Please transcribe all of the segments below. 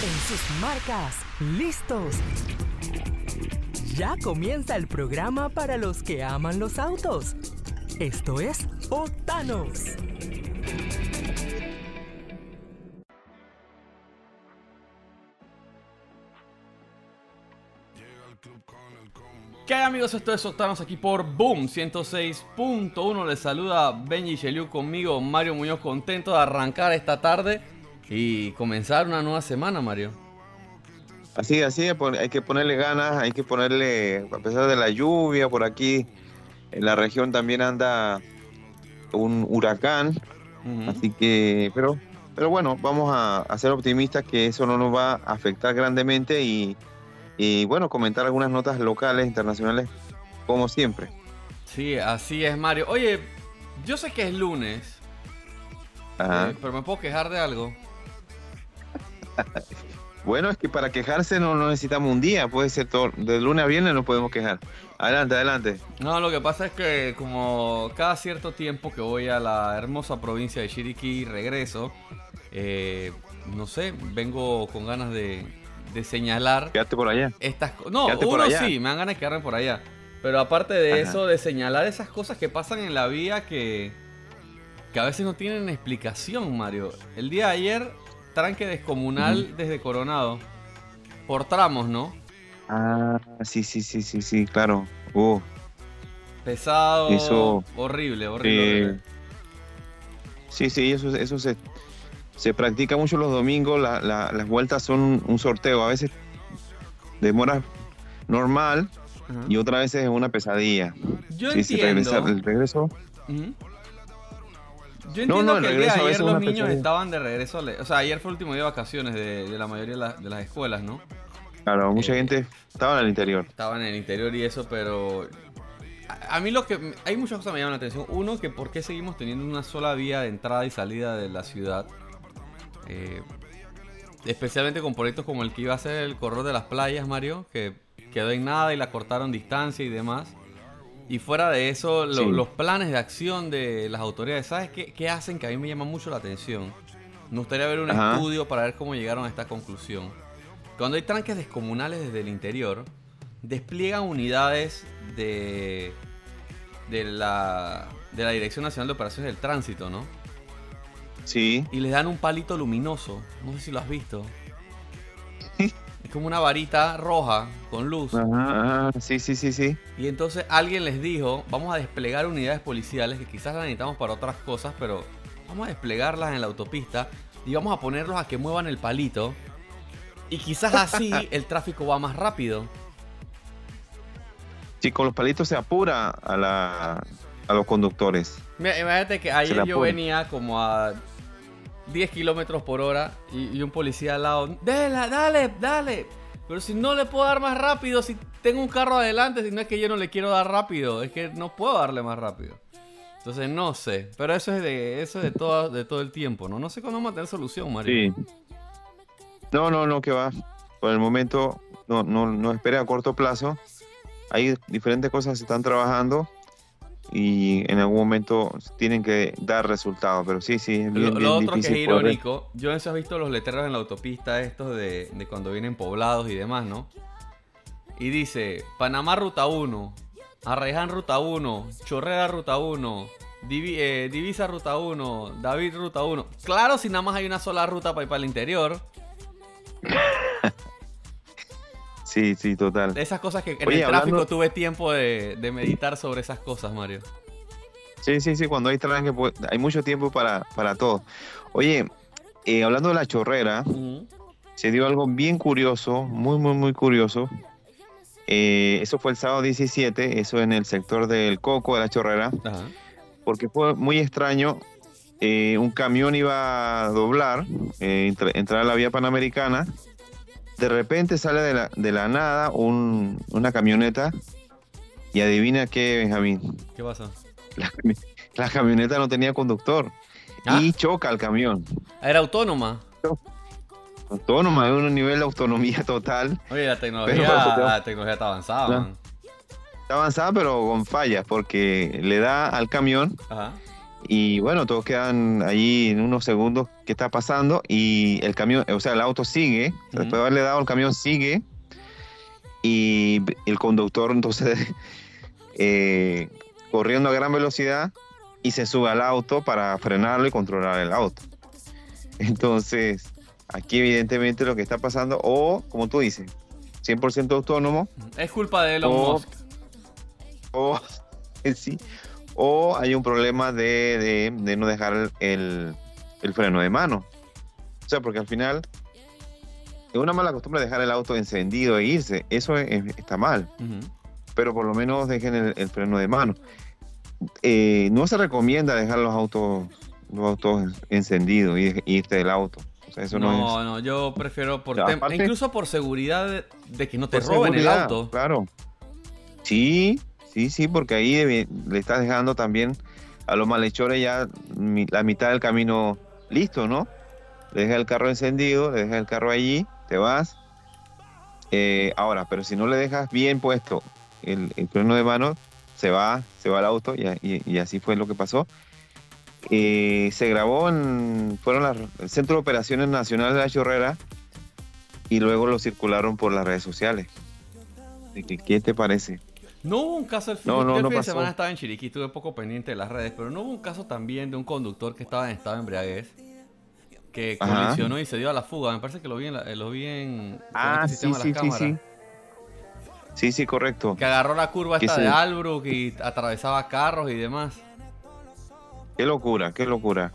En sus marcas, listos. Ya comienza el programa para los que aman los autos. Esto es Otanos. ¿Qué hay amigos? Esto es Octanos aquí por Boom 106.1. Les saluda Benji Sheliu conmigo, Mario Muñoz, contento de arrancar esta tarde y comenzar una nueva semana, Mario. Así, así, hay que ponerle ganas, hay que ponerle, a pesar de la lluvia por aquí, en la región también anda un huracán, así que, pero, pero bueno, vamos a, a ser optimistas que eso no nos va a afectar grandemente y, y bueno, comentar algunas notas locales, internacionales, como siempre. Sí, así es, Mario. Oye, yo sé que es lunes, Ajá. eh, pero me puedo quejar de algo. Bueno, es que para quejarse no, no necesitamos un día, puede ser todo, de lunes a viernes nos podemos quejar. Adelante, adelante. No, lo que pasa es que como cada cierto tiempo que voy a la hermosa provincia de Chiriquí y regreso, eh, no sé, vengo con ganas de, de señalar Quédate por allá. estas. No, por uno allá. sí, me dan ganas de quedarme por allá. Pero aparte de Ajá. eso, de señalar esas cosas que pasan en la vía que, que a veces no tienen explicación, Mario. El día de ayer, tranque descomunal desde Coronado. Por tramos, ¿no? Ah, sí, sí, sí, sí, sí, claro. Uh, Pesado, Eso, horrible, horrible. eh, horrible. sí, sí, eso, eso se, se practica mucho los domingos. la- la- las vueltas son un, sorteo. A veces demora normal y otras veces es una pesadilla. Yo Sí, sí, entiendo. regresar, el regreso. Yo No, entiendo no, el que el día de ayer los niños pesadilla. estaban de regreso. a la- O sea, ayer fue el último día de vacaciones de, de la mayoría de, la- de las escuelas, ¿no? Claro, mucha Eh, gente estaba en el interior. Estaban en el interior y eso, pero. A, a mí lo que. Hay muchas cosas que me llaman la atención. Uno, que por qué seguimos teniendo una sola vía de entrada y salida de la ciudad. Eh, especialmente con proyectos como el que iba a ser el corredor de las playas, Mario, que quedó en nada y la cortaron distancia y demás. Y fuera de eso, lo- Sí. los planes de acción de las autoridades, ¿sabes qué, qué hacen que a mí me llama mucho la atención? Me gustaría ver un Ajá. estudio para ver cómo llegaron a esta conclusión. Cuando hay tranques descomunales desde el interior, despliegan unidades de, de, la, de la Dirección Nacional de Operaciones del Tránsito, ¿no? Sí, Y les dan un palito luminoso. No sé si lo has visto. Es como una varita roja con luz. ajá, ajá, sí, sí, sí, sí. Y entonces alguien les dijo, vamos a desplegar unidades policiales que quizás las necesitamos para otras cosas, pero vamos a desplegarlas en la autopista y vamos a ponerlos a que muevan el palito. Y quizás así el tráfico va más rápido. Sí, con los palitos se apura a, la, a los conductores. Mira, imagínate que ayer yo venía como a 10 kilómetros por hora y, un policía al lado, dale, dale, dale. Pero si no le puedo dar más rápido, si tengo un carro adelante, si no es que yo no le quiero dar rápido, es que no puedo darle más rápido. Entonces no sé, pero eso es de eso es de todo, de todo el tiempo, ¿no? No sé cuándo vamos a tener solución, Mario. Sí. No, no, no, que va. Por el momento no, no, no espere a corto plazo. Hay diferentes cosas que se están trabajando y en algún momento tienen que dar resultados. Pero sí, sí, es bien, Lo, bien lo otro que es difícil poder- irónico, yo no sé has visto los letreros en la autopista estos de, de cuando vienen poblados y demás, ¿no? Y dice, Panamá Ruta 1, Arreján Ruta 1, Chorrera Ruta 1, Divi- eh, Divisa Ruta 1, David Ruta 1. Claro, si nada más hay una sola ruta para ir para el interior. Sí, sí, total. Esas cosas que en Oye, el tráfico hablando- tuve tiempo de, de meditar sobre esas cosas, Mario. Sí, sí, sí, cuando hay tranque, pues, hay mucho tiempo para, para todo. Oye, eh, hablando de la chorrera, se dio algo bien curioso, muy, muy, muy curioso. Eh, eso fue el sábado 17, eso en el sector del Coco de la Chorrera, Ajá. porque fue muy extraño. eh, un camión iba a doblar, eh, entra- entrar a la vía panamericana. De repente sale de la, de la nada un- una camioneta. Y adivina qué, Benjamín. ¿Qué pasa? La, cami- la camioneta no tenía conductor. Ah. Y choca el camión. Era autónoma. Autónoma, de un nivel de autonomía total. Oye, la tecnología, Pero- la tecnología está avanzada, man. Está avanzada, pero con fallas, porque le da al camión Ajá. y bueno, todos quedan allí en unos segundos qué está pasando y el camión, o sea, el auto sigue, después de haberle dado el camión sigue y el conductor entonces eh, corriendo a gran velocidad y se sube al auto para frenarlo y controlar el auto. Entonces, aquí evidentemente lo que está pasando, o como tú dices, 100% autónomo. Es culpa de Elon Musk. O, sí, o hay un problema de, no dejar el, freno de mano. O sea, porque al final es una mala costumbre dejar el auto encendido e irse. Eso está mal. Pero por lo menos dejen el, freno de mano. Eh, no se recomienda dejar los autos, los autos encendidos y irte del auto no, no, yo prefiero por incluso por seguridad de, que no te roben el auto. Claro. Sí, sí, sí, porque ahí le estás dejando también a los malhechores ya la mitad del camino listo, ¿no? Le dejas el carro encendido, le dejas el carro allí, te vas. Eh, ahora, pero si no le dejas bien puesto el, freno de mano, se va, se va el auto y así fue lo que pasó. Eh, se grabó en fueron el Centro de Operaciones Nacionales de la Chorrera y luego lo circularon por las redes sociales. ¿Qué te parece? No hubo un caso el fin, no, no, de semana estaba en Chiriquí, estuve poco pendiente de las redes, pero no hubo un caso también de un conductor que estaba en estado de embriaguez que colisionó y se dio a la fuga. Me parece que lo vi en, la, lo vi en ah, este sí, sí, sí, sí. Sí, sí, correcto. Que agarró la curva esta de Albrook y atravesaba carros y demás. Qué locura, qué locura.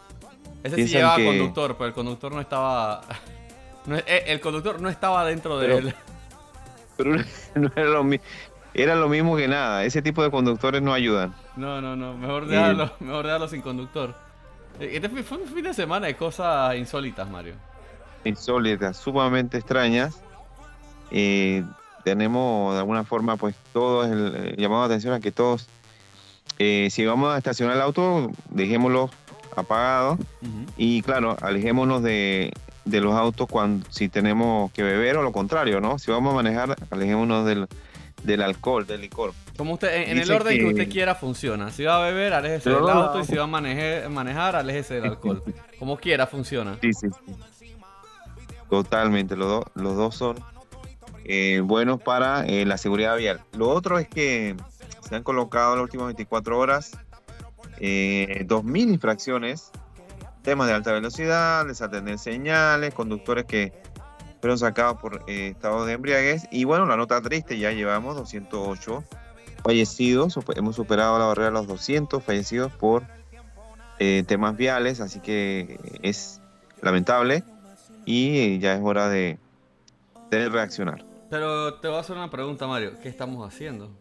Ese sí llevaba conductor, pero el conductor no estaba. Eh, el conductor no estaba dentro de él. Pero no era lo, era lo mismo que nada. Ese tipo de conductores no ayudan. No, no, no. Mejor dejarlo, mejor dejarlo sin conductor. Eh, este fue un fin de semana de cosas insólitas, Mario. Insólitas, sumamente extrañas. Eh, tenemos de alguna forma, pues, todos el, llamado atención a que todos eh, si vamos a estacionar el auto, dejémoslo apagado y claro, alejémonos de, los autos cuando si tenemos que beber o lo contrario, ¿no? Si vamos a manejar, alejémonos del, del alcohol, del licor. Como usted, en, el orden que, usted quiera funciona. Si va a beber, aléjese del auto y si va a manejar, manejar aléjese del alcohol. Como quiera funciona. Sí, sí, Totalmente, los, los dos son eh, buenos para eh, la seguridad vial. Lo otro es que se han colocado en las últimas 24 horas eh, 2.000 infracciones, temas de alta velocidad, desatender señales, conductores que fueron sacados por eh, estado de embriaguez. Y bueno, la nota triste, ya llevamos 208 fallecidos, hemos superado la barrera de los 200 fallecidos por eh, temas viales, así que es lamentable y ya es hora de, de reaccionar. Pero te voy a hacer una pregunta, Mario. ¿Qué estamos haciendo?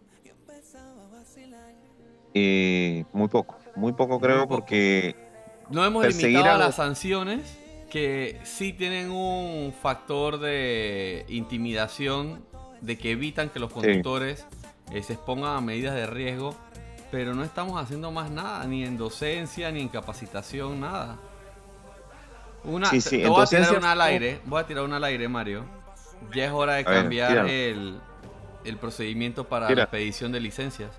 Eh, muy poco, muy poco creo porque... No hemos limitado a las sanciones que sí tienen un factor de intimidación, de que evitan que los conductores eh, se expongan a medidas de riesgo, pero no estamos haciendo más nada, ni en docencia, ni en capacitación, nada. Una, te, voy a tirar una al aire, voy a tirar una al aire, Mario. Ya es hora de cambiar el, el, procedimiento para la expedición de licencias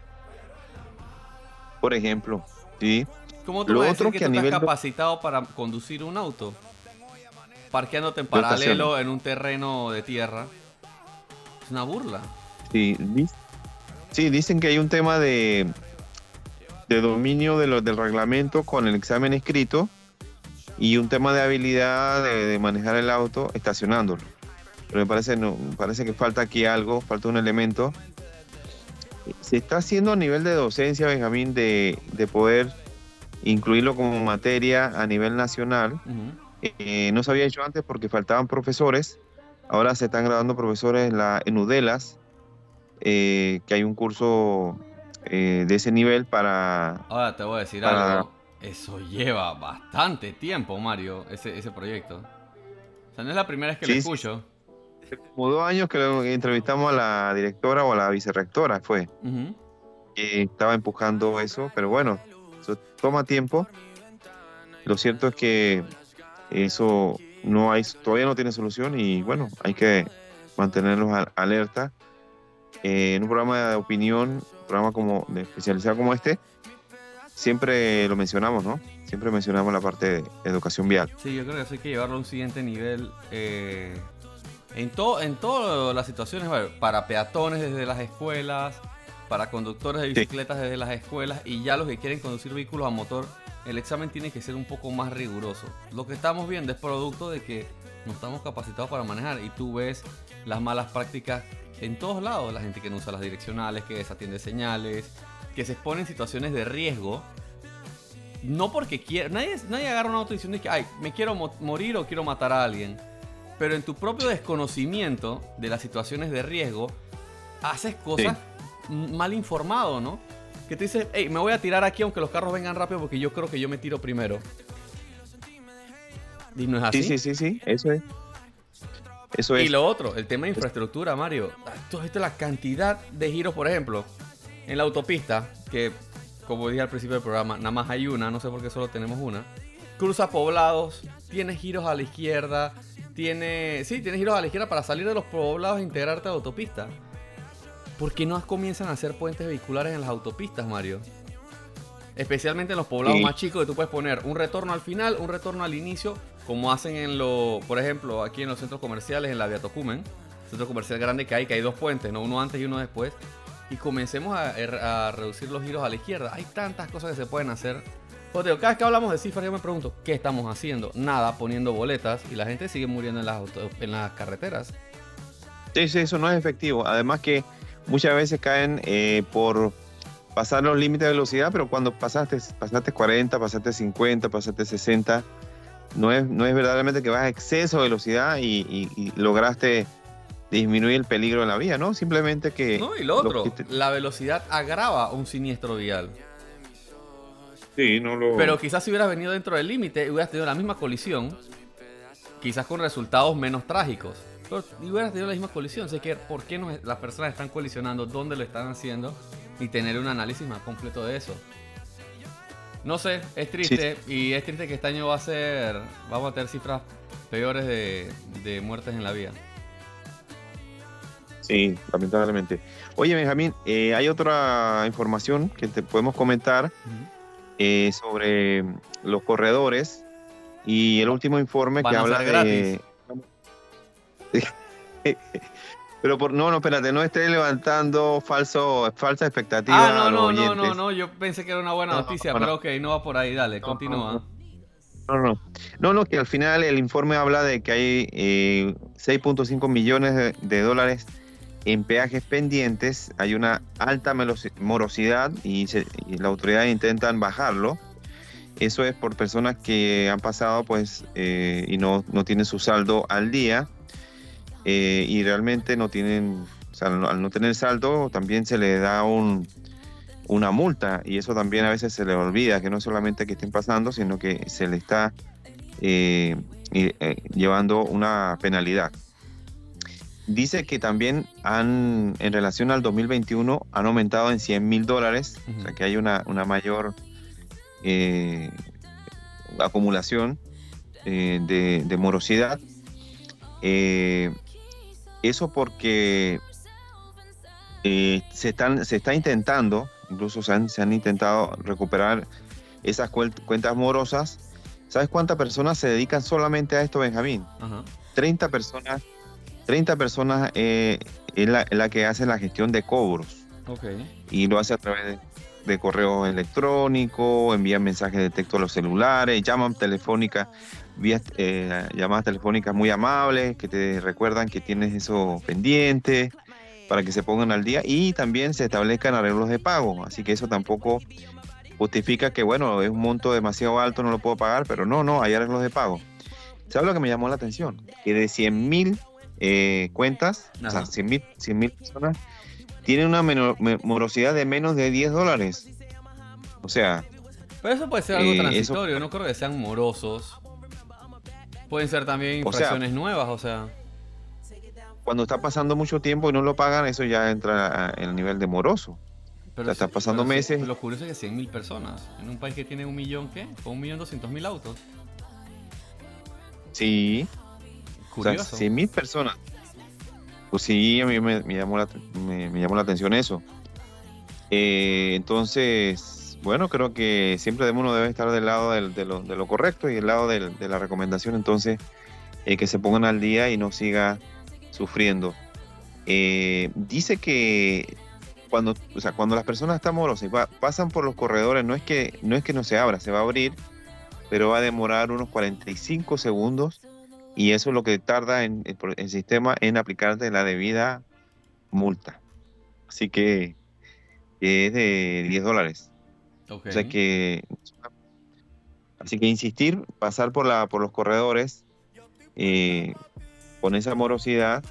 por ejemplo. ¿sí? ¿Cómo tú Lo otro que, que estás capacitado para conducir un auto? Parqueándote en paralelo en un terreno de tierra. Es una burla. Sí, sí dicen que hay un tema de, de dominio de lo, del reglamento con el examen escrito y un tema de habilidad de, manejar el auto estacionándolo. Pero me parece, no, me parece que falta aquí algo, falta un elemento se está haciendo a nivel de docencia, Benjamín, de, poder incluirlo como materia a nivel nacional. Eh, no se había hecho antes porque faltaban profesores. Ahora se están graduando profesores en, la, en UDELAS, eh, que hay un curso eh, de ese nivel para... Ahora te voy a decir algo. Eso lleva bastante tiempo, Mario, ese, ese proyecto. O sea, no es la primera vez que lo escucho como dos años que entrevistamos a la directora o a la vicerrectora, fue. que estaba empujando eso, pero bueno, eso toma tiempo. Lo cierto es que eso no hay, todavía no tiene solución y bueno, hay que mantenerlos alerta. Eh, en un programa de opinión, un programa como de especializado como este, siempre lo mencionamos, ¿no? siempre mencionamos la parte de educación vial. Sí, yo creo que eso hay que llevarlo a un siguiente nivel. Eh, en, todo, en todas las situaciones, para peatones desde las escuelas, para conductores de bicicletas desde las escuelas y ya los que quieren conducir vehículos a motor, el examen tiene que ser un poco más riguroso. Lo que estamos viendo es producto de que no estamos capacitados para manejar y tú ves las malas prácticas en todos lados, la gente que no usa las direccionales, que desatiende señales, que se expone en situaciones de riesgo. No porque quiera, nadie, nadie agarra una auto diciendo que, ay, me quiero morir o quiero matar a alguien. Pero en tu propio desconocimiento de las situaciones de riesgo, haces cosas mal informado, ¿no? Que te dice, hey, me voy a tirar aquí aunque los carros vengan rápido porque yo creo que yo me tiro primero. Y no es así. Sí, sí, sí, sí, eso es. Eso es. Y lo otro, el tema de infraestructura, Mario. Tú has visto la cantidad de giros, por ejemplo, en la autopista, que como dije al principio del programa, nada más hay una, no sé por qué solo tenemos una. Cruza poblados, tiene giros a la izquierda, tiene. Sí, tiene giros a la izquierda para salir de los poblados e integrarte a la autopista. ¿Por qué no comienzan a hacer puentes vehiculares en las autopistas, Mario? Especialmente en los poblados más chicos, que tú puedes poner un retorno al final, un retorno al inicio, como hacen en lo, por ejemplo, aquí en los centros comerciales, en la Via Tocumen, centro comercial grande que hay, que hay dos puentes, ¿no? uno antes y uno después, y comencemos a, reducir los giros a la izquierda. Hay tantas cosas que se pueden hacer. Pues cada vez que hablamos de cifras, yo me pregunto, ¿qué estamos haciendo? Nada, poniendo boletas y la gente sigue muriendo en las, en las carreteras. Sí, sí, eso no es efectivo. Además que muchas veces caen eh, por pasar los límites de velocidad, pero cuando pasaste, pasaste 40, pasaste 50, pasaste 60, no es, no es verdaderamente que vas a exceso de velocidad y, lograste disminuir el peligro en la vía, ¿no? Simplemente que... No, y lo otro, la velocidad agrava un siniestro vial. Sí, no lo... Pero quizás si hubieras venido dentro del límite, hubieras tenido la misma colisión, quizás con resultados menos trágicos. Pero hubieras tenido la misma colisión. Así que, ¿por qué las personas están colisionando? ¿Dónde lo están haciendo? Y tener un análisis más completo de eso. No sé, es triste. Y es triste que este año va a ser. Vamos a tener cifras peores de, muertes en la vía. Sí, lamentablemente. Oye, Benjamín, eh, hay otra información que te podemos comentar eh, sobre los corredores y el último informe que habla de. Pero por, no, no, espérate, no estés levantando falso, falsa expectativa. Ah, no, no, no, no, no, yo pensé que era una buena noticia, pero ok, no va por ahí, dale, continúa. No, no, no, no, que al final el informe habla de que hay 6.5 eh, millones de, dólares en peajes pendientes, hay una alta morosidad y, la autoridad intentan bajarlo. Eso es por personas que han pasado pues eh, y no, no tienen su saldo al día eh, y realmente no tienen, o sea, al no tener saldo también se le da un, una multa y eso también a veces se le olvida, que no solamente que estén pasando, sino que se le está eh, eh, llevando una penalidad. Dice que también han, en relación al 2021, han aumentado en 100 mil dólares, o sea que hay una, una mayor acumulación de, de, morosidad. Eso porque eh, se, están, se está intentando, incluso se han, se han intentado recuperar esas cuentas morosas. ¿Sabes cuántas personas se dedican solamente a esto, Benjamín? 30 personas, 30 personas eh, es, la, que hace la gestión de cobros. Y lo hace a través de, de correo electrónico, envían mensajes de texto a los celulares, llaman telefónica vías, eh, llamadas telefónicas muy amables que te recuerdan que tienes eso pendiente para que se pongan al día y también se establezcan arreglos de pago. Así que eso tampoco justifica que, bueno, es un monto demasiado alto, no lo puedo pagar, pero no, no, hay arreglos de pago. ¿Sabes lo que me llamó la atención? Que de 100 mil eh, cuentas, o sea, 100 mil personas, tienen una morosidad de menos de 10 dólares. O sea... Pero eso puede ser algo eh, transitorio, no creo que sean morosos. Pueden ser también infracciones nuevas, o sea. Cuando está pasando mucho tiempo y no lo pagan, eso ya entra en el nivel de moroso. Pero está pasando meses. lo curioso es que 100.000 personas, en un país que tiene un millón, ¿qué? Con un millón doscientos mil autos. Sí. Curioso. O sea, 100.000 personas. Pues sí, a mí me, llamó, la, me, llamó la atención eso. Eh, entonces, bueno, creo que siempre uno debe estar del lado de, lo, correcto y del lado de la recomendación, entonces, eh, que se pongan al día y no siga sufriendo. Eh, dice que cuando, o sea, cuando las personas están morosas y pasan por los corredores, no es, que, no es que no se abra, se va a abrir, pero va a demorar unos 45 segundos y eso es lo que tarda en, el sistema en aplicarte la debida multa. Así que, es de 10 dólares. O sea que, así que insistir, pasar por, la, por los corredores eh, con esa morosidad,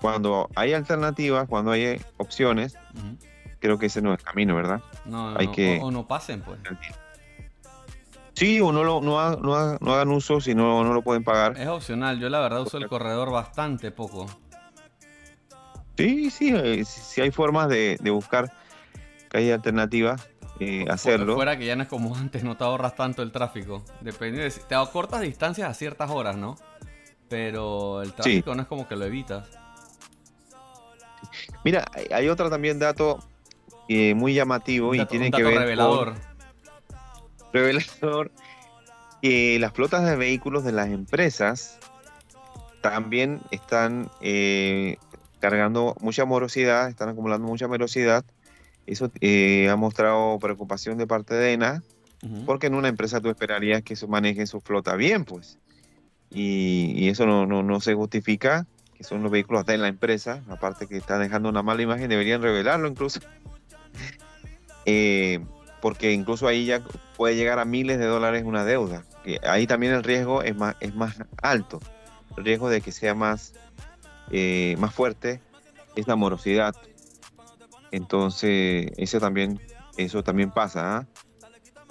cuando hay alternativas, cuando hay opciones, creo que ese no es el camino, ¿verdad? No, hay que, o, no pasen, pues. Sí, o no, lo, no, hagan uso si no, no lo pueden pagar. Es opcional, yo la verdad uso el corredor bastante poco. Sí, sí, eh, si hay formas de, buscar que hay alternativas, eh, hacerlo. Fuera que ya no es como antes, no te ahorras tanto el tráfico. Depende de, te cortas distancias a ciertas horas, ¿no? Pero el tráfico no es como que lo evitas. Mira, hay otro también dato eh, muy llamativo y tiene que ver revelador revelador que las flotas de vehículos de las empresas también están eh, cargando mucha morosidad, están acumulando mucha morosidad. Eso eh, ha mostrado preocupación de parte de ENA, porque en una empresa tú esperarías que eso maneje su flota bien, pues. Y, eso no, no, se justifica, que son los vehículos de la empresa, aparte que están dejando una mala imagen, deberían revelarlo incluso. eh, porque incluso ahí ya puede llegar a miles de dólares una deuda. ahí también el riesgo es más, es más alto. El riesgo de que sea más, eh, más fuerte es la morosidad. Entonces, eso también, eso también pasa, ¿ah?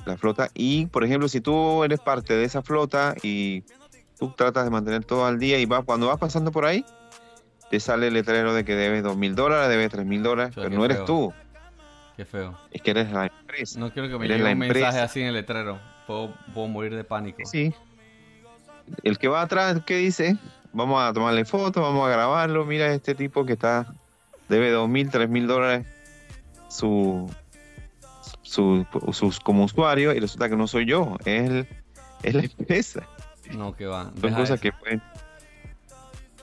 la flota. Y, por ejemplo, si tú eres parte de esa flota y tú tratas de mantener todo al día y va, cuando vas pasando por ahí, te sale el letrero de que debes dos mil dólares, debes tres mil dólares, pero no eres tú. Qué feo. Es que eres la empresa. No quiero que me llegue un mensaje así en el letrero. Puedo, morir de pánico. Sí. El que va atrás, ¿qué dice? Vamos a tomarle fotos, vamos a grabarlo. Mira este tipo que está debe dos mil, tres mil dólares su, su, sus, como usuario y resulta que no soy yo, es, es la empresa. No, que va. Son cosas que pueden,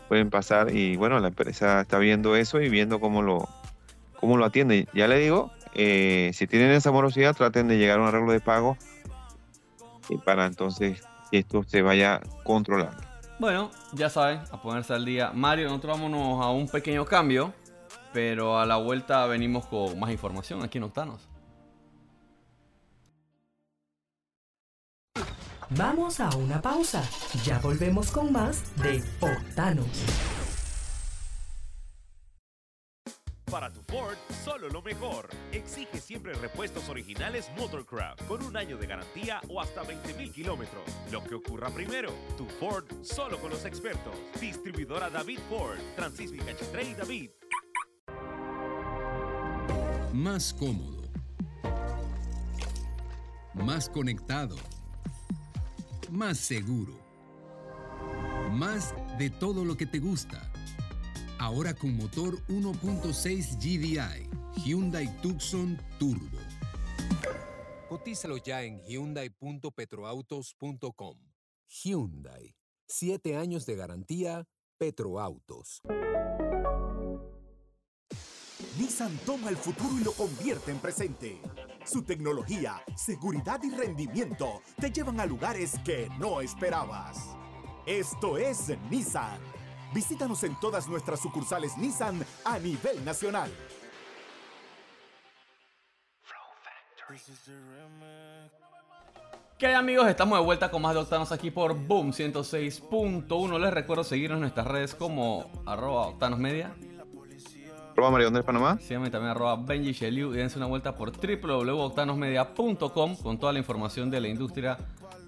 pueden pasar y bueno, la empresa está viendo eso y viendo cómo lo, cómo lo atiende. Ya le digo, eh, si tienen esa morosidad, traten de llegar a un arreglo de pago y para entonces que esto se vaya controlando. Bueno, ya saben, a ponerse al día. Mario, nosotros vámonos a un pequeño cambio, pero a la vuelta venimos con más información aquí en Octanos. Vamos a una pausa. Ya volvemos con más de Octanos. Para tu Ford, solo lo mejor. Exige siempre repuestos originales Motorcraft con un año de garantía o hasta 20.000 kilómetros. Lo que ocurra primero, tu Ford solo con los expertos. Distribuidora David Ford, Francisco y David. Más cómodo. Más conectado. Más seguro. Más de todo lo que te gusta. Ahora con motor 1.6 GDI, Hyundai Tucson Turbo. Cotízalo ya en hyundai.petroautos.com. Hyundai. Siete años de garantía. Petroautos. Nissan toma el futuro y lo convierte en presente. Su tecnología, seguridad y rendimiento te llevan a lugares que no esperabas. Esto es Nissan Visítanos en todas nuestras sucursales Nissan a nivel nacional. ¿Qué hay amigos? Estamos de vuelta con más de Octanos aquí por Boom 106.1. Les recuerdo seguirnos en nuestras redes como arroba Octanos Media. Arroba Mario Panamá. Síganme también arroba Benji Sheliu y dense una vuelta por www.octanosmedia.com con toda la información de la industria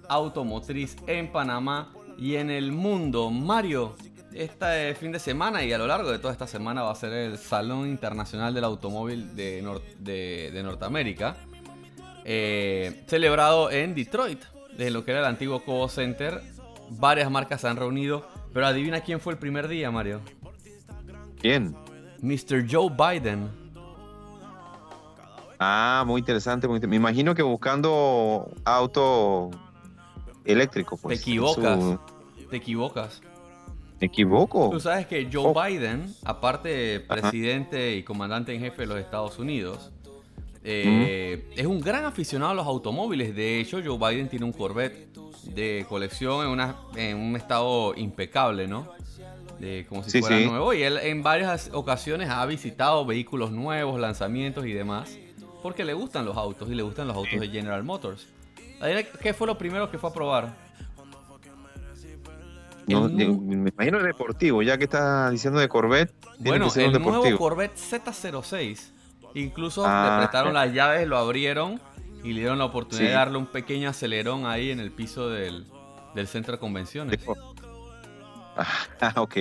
automotriz en Panamá y en el mundo. Mario, este fin de semana y a lo largo de toda esta semana va a ser el Salón Internacional del Automóvil de, de, Norteamérica, eh, celebrado en Detroit, de lo que era el antiguo Cobo Center. Varias marcas se han reunido, pero adivina quién fue el primer día, Mario. ¿Quién? Mr. Joe Biden. Ah, muy interesante. muy inter- Me imagino que buscando auto eléctrico. Te Pues, equivocas. su- Te equivocas. ¿Me equivoco? Tú sabes que Joe Oh. Biden, aparte de presidente y comandante en jefe de los Estados Unidos, eh, es un gran aficionado a los automóviles. De hecho, Joe Biden tiene un Corvette de colección en, una, en un estado impecable, ¿no? De, como si Sí, fuera sí. nuevo. Y él en varias ocasiones ha visitado vehículos nuevos, lanzamientos y demás, porque le gustan los autos y le gustan los autos de General Motors. ¿Qué fue lo primero que fue a probar? No, me imagino el deportivo, ya que estás diciendo de Corvette, Bueno, que ser el un nuevo. Corvette Z06. Incluso Ah, le prestaron las llaves, lo abrieron y le dieron la oportunidad Sí. de darle un pequeño acelerón ahí en el piso del, del centro de convenciones. De- Ah, ok.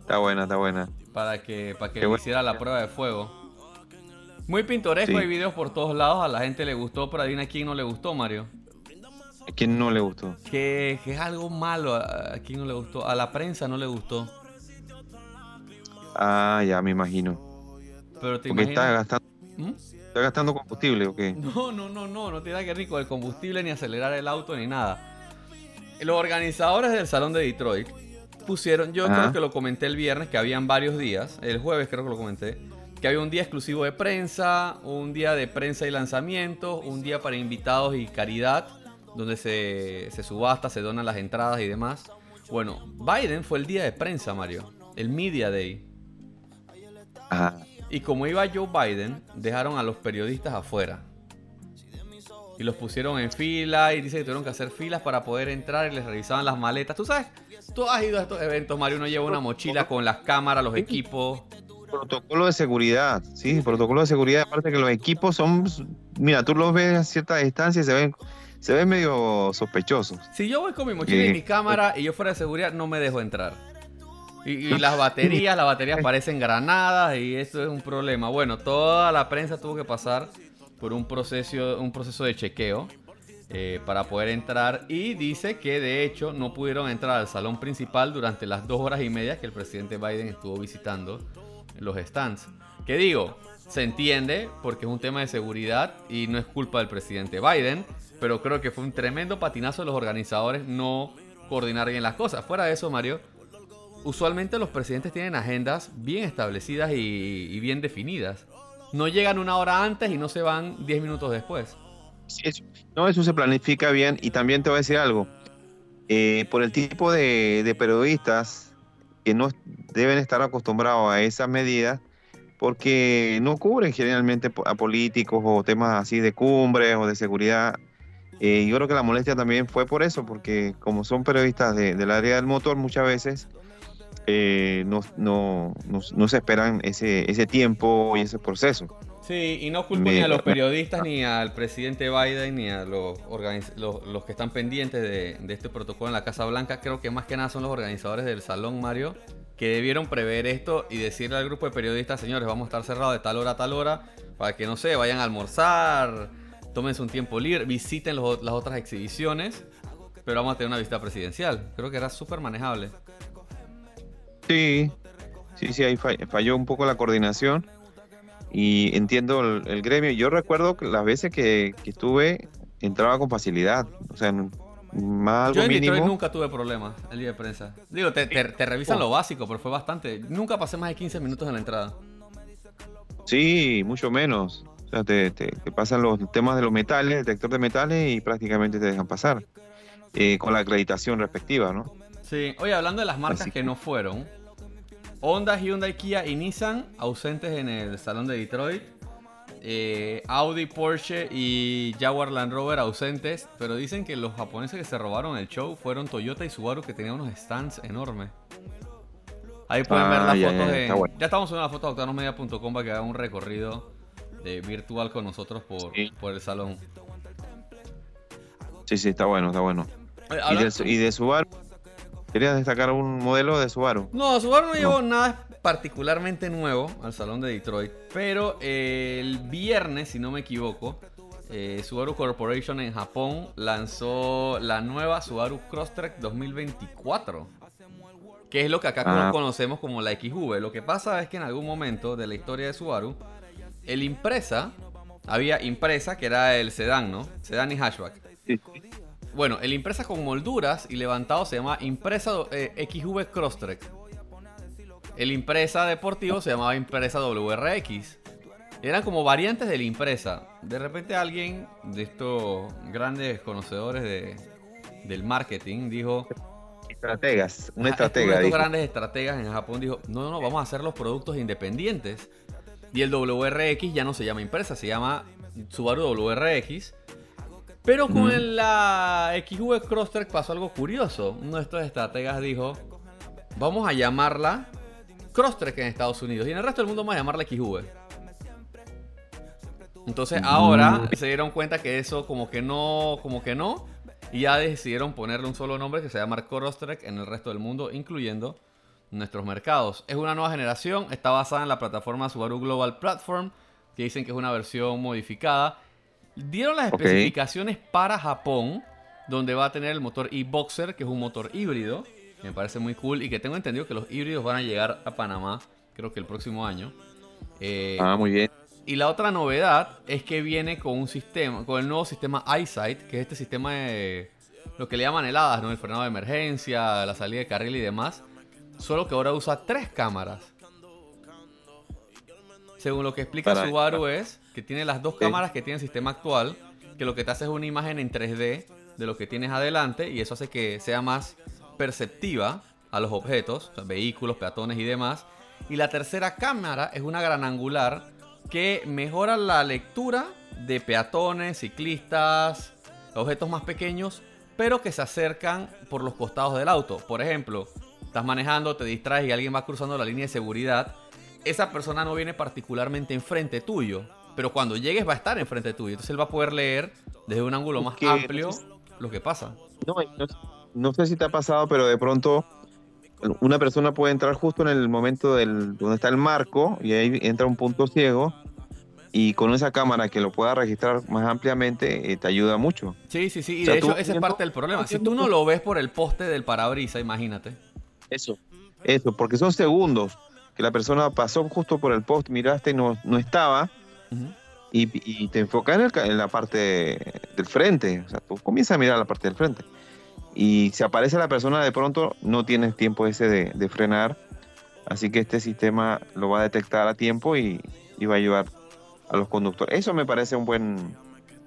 Está buena, está buena. Para que, para que bueno. hiciera la prueba de fuego. Muy pintoresco, Sí. hay videos por todos lados, a la gente le gustó, pero adivina quién no le gustó, Mario. ¿A quién no le gustó? Que, que es algo malo, a, a quién no le gustó, a la prensa no le gustó. Ah, ya me imagino. Pero te Porque está imaginas... gastando, ¿Mm? está gastando combustible, ¿o qué? No, no, no, no, no tiene nada que con el combustible, ni acelerar el auto, ni nada. Los organizadores del Salón de Detroit pusieron, yo Ajá. creo que lo comenté el viernes, que habían varios días, el jueves creo que lo comenté, que había un día exclusivo de prensa, un día de prensa y lanzamientos, un día para invitados y caridad, donde se, se subasta, se donan las entradas y demás. Bueno, Biden fue el día de prensa, Mario, el Media Day. Ah, Y como iba Joe Biden, dejaron a los periodistas afuera. Y los pusieron en fila y dice que tuvieron que hacer filas para poder entrar y les revisaban las maletas. Tú sabes, tú has ido a estos eventos, Mario, uno lleva una mochila con las cámaras, los equipos. protocolo de seguridad, sí, protocolo de seguridad. Aparte que los equipos son, mira, tú los ves a cierta distancia y se ven, se ven medio sospechosos. Si yo voy con mi mochila y Sí. mi cámara y yo fuera de seguridad, no me dejo entrar. Y, y las baterías, las baterías parecen granadas y eso es un problema. Bueno, toda la prensa tuvo que pasar por un proceso, un proceso de chequeo eh, para poder entrar y dice que de hecho no pudieron entrar al salón principal durante las dos horas y media que el presidente Biden estuvo visitando los stands. Que digo, se entiende porque es un tema de seguridad y no es culpa del presidente Biden, pero creo que fue un tremendo patinazo de los organizadores no coordinar bien las cosas. Fuera de eso, Mario, usualmente los presidentes tienen agendas bien establecidas y bien definidas. No llegan una hora antes y no se van 10 minutos después. Eso- no, eso se planifica bien y también te voy a decir algo. Eh, por el tipo de, periodistas que no deben estar acostumbrados a esas medidas, porque no cubren generalmente a políticos o temas así de cumbres o de seguridad. Eh, yo creo que la molestia también fue por eso, porque como son periodistas de- del área del motor, muchas veces eh, no, no, no- no se esperan ese, ese tiempo y ese proceso. Sí, y no culpo Me- ni a los periodistas, ni al presidente Biden, ni a los, organiz- los, los que están pendientes de, de este protocolo en la Casa Blanca. Creo que más que nada son los organizadores del Salón Mario, que debieron prever esto y decirle al grupo de periodistas, señores, vamos a estar cerrados de tal hora a tal hora, para que, no sé, vayan a almorzar, tómense un tiempo libre, visiten los- las otras exhibiciones, pero vamos a tener una visita presidencial. Creo que era súper manejable. Sí, sí, sí, ahí fa- falló un poco la coordinación y entiendo el, el gremio. Yo recuerdo que las veces que, que estuve entraba con facilidad, o sea, más Yo algo en Detroit mínimo. nunca tuve problemas el día de prensa. Digo, te, te- te revisan lo básico, pero fue bastante. Nunca pasé más de 15 minutos en la entrada. Sí, mucho menos. O sea, te, te- te pasan los temas de los metales, detector de metales y prácticamente te dejan pasar eh, con la acreditación respectiva, ¿no? Sí, oye, hablando de las marcas que que- no fueron, Honda, Hyundai, Kia y Nissan ausentes en el salón de Detroit. Eh, Audi, Porsche y Jaguar Land Rover ausentes, pero dicen que los japoneses que se robaron el show fueron Toyota y Subaru que tenían unos stands enormes. Ahí pueden Ah, ver las fotos en- bueno. Ya estamos subiendo las fotos a octanosmedia.com para que hagan un recorrido virtual con nosotros por, Sí. por el salón. Sí, sí, está bueno, está bueno. De, y de Subaru, ¿querías destacar un modelo de Subaru? No, Subaru no No. llevó nada particularmente nuevo al salón de Detroit, pero eh, el viernes, si no me equivoco, eh, Subaru Corporation en Japón lanzó la nueva Subaru Crosstrek 2024, que es lo que acá Ah. conocemos como la XV. Lo que pasa es que en algún momento de la historia de Subaru, el Impresa había impresa, que era el sedán, ¿no? Sedán y hatchback. Bueno, el impresa con molduras y levantado se llama impresa eh, XV Crosstrek. El impresa deportivo se llamaba impresa WRX. Eran como variantes de la impresa. De repente alguien de estos grandes conocedores de, del marketing dijo... Estrategas, una estratega. Estos grandes estrategas en Japón dijo, no, no, no, vamos a hacer los productos independientes. Y el WRX ya no se llama impresa, se llama Subaru WRX. Pero con la XV Crosstrek pasó algo curioso. Uno de estos estrategas dijo, vamos a llamarla Crosstrek en Estados Unidos. Y en el resto del mundo vamos a llamarla XV. Entonces ahora se dieron cuenta que eso como que no, como que no. Y ya decidieron ponerle un solo nombre que se llama Crosstrek en el resto del mundo, incluyendo nuestros mercados. Es una nueva generación, está basada en la plataforma Subaru Global Platform, que dicen que es una versión modificada. Dieron las especificaciones para Japón, donde va a tener el motor e-Boxer, que es un motor híbrido, me parece muy cool y que tengo entendido que los híbridos van a llegar a Panamá, creo que el próximo año. Eh, ah, muy bien. Y la otra novedad es que viene con un sistema, con el nuevo sistema EyeSight, que es este sistema de lo que le llaman heladas, ¿no? El frenado de emergencia, la salida de carril y demás. Solo que ahora usa tres cámaras. Según lo que explica Subaru es que tiene las dos cámaras que tiene el sistema actual, que lo que te hace es una imagen en 3D de lo que tienes adelante y eso hace que sea más perceptiva a los objetos, vehículos, peatones y demás. Y la tercera cámara es una gran angular que mejora la lectura de peatones, ciclistas, objetos más pequeños, pero que se acercan por los costados del auto. Por ejemplo, estás manejando, te distraes y alguien va cruzando la línea de seguridad. Esa persona no viene particularmente enfrente tuyo, pero cuando llegues va a estar enfrente tuyo. Entonces él va a poder leer desde un ángulo más amplio lo que pasa. No, no, sé si te ha pasado, pero de pronto una persona puede entrar justo en el momento del, donde está el marco y ahí entra un punto ciego y con esa cámara que lo pueda registrar más ampliamente eh, te ayuda mucho. Sí, sí, sí, y de hecho ese es parte del problema. Si tú no lo ves por el poste del parabrisa, imagínate. Eso, eso, porque son segundos que la persona pasó justo por el poste, miraste y no, no estaba. Y, te enfocas en, en, la parte del frente, o sea, tú comienzas a mirar la parte del frente y si aparece la persona de pronto no tienes tiempo ese de, frenar, así que este sistema lo va a detectar a tiempo y, va a ayudar a los conductores. Eso me parece un buen,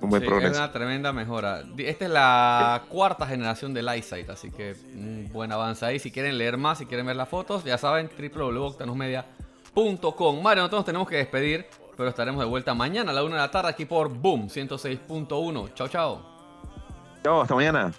un buen progreso. Es una tremenda mejora. Esta es la cuarta generación del EyeSight, así que un buen avance ahí. Si quieren leer más, si quieren ver las fotos, ya saben, www.octanosmedia.com. Mario, nosotros tenemos que despedir, pero estaremos de vuelta mañana a la una de la tarde aquí por Boom 106.1. Chao, chao. Chao, hasta mañana.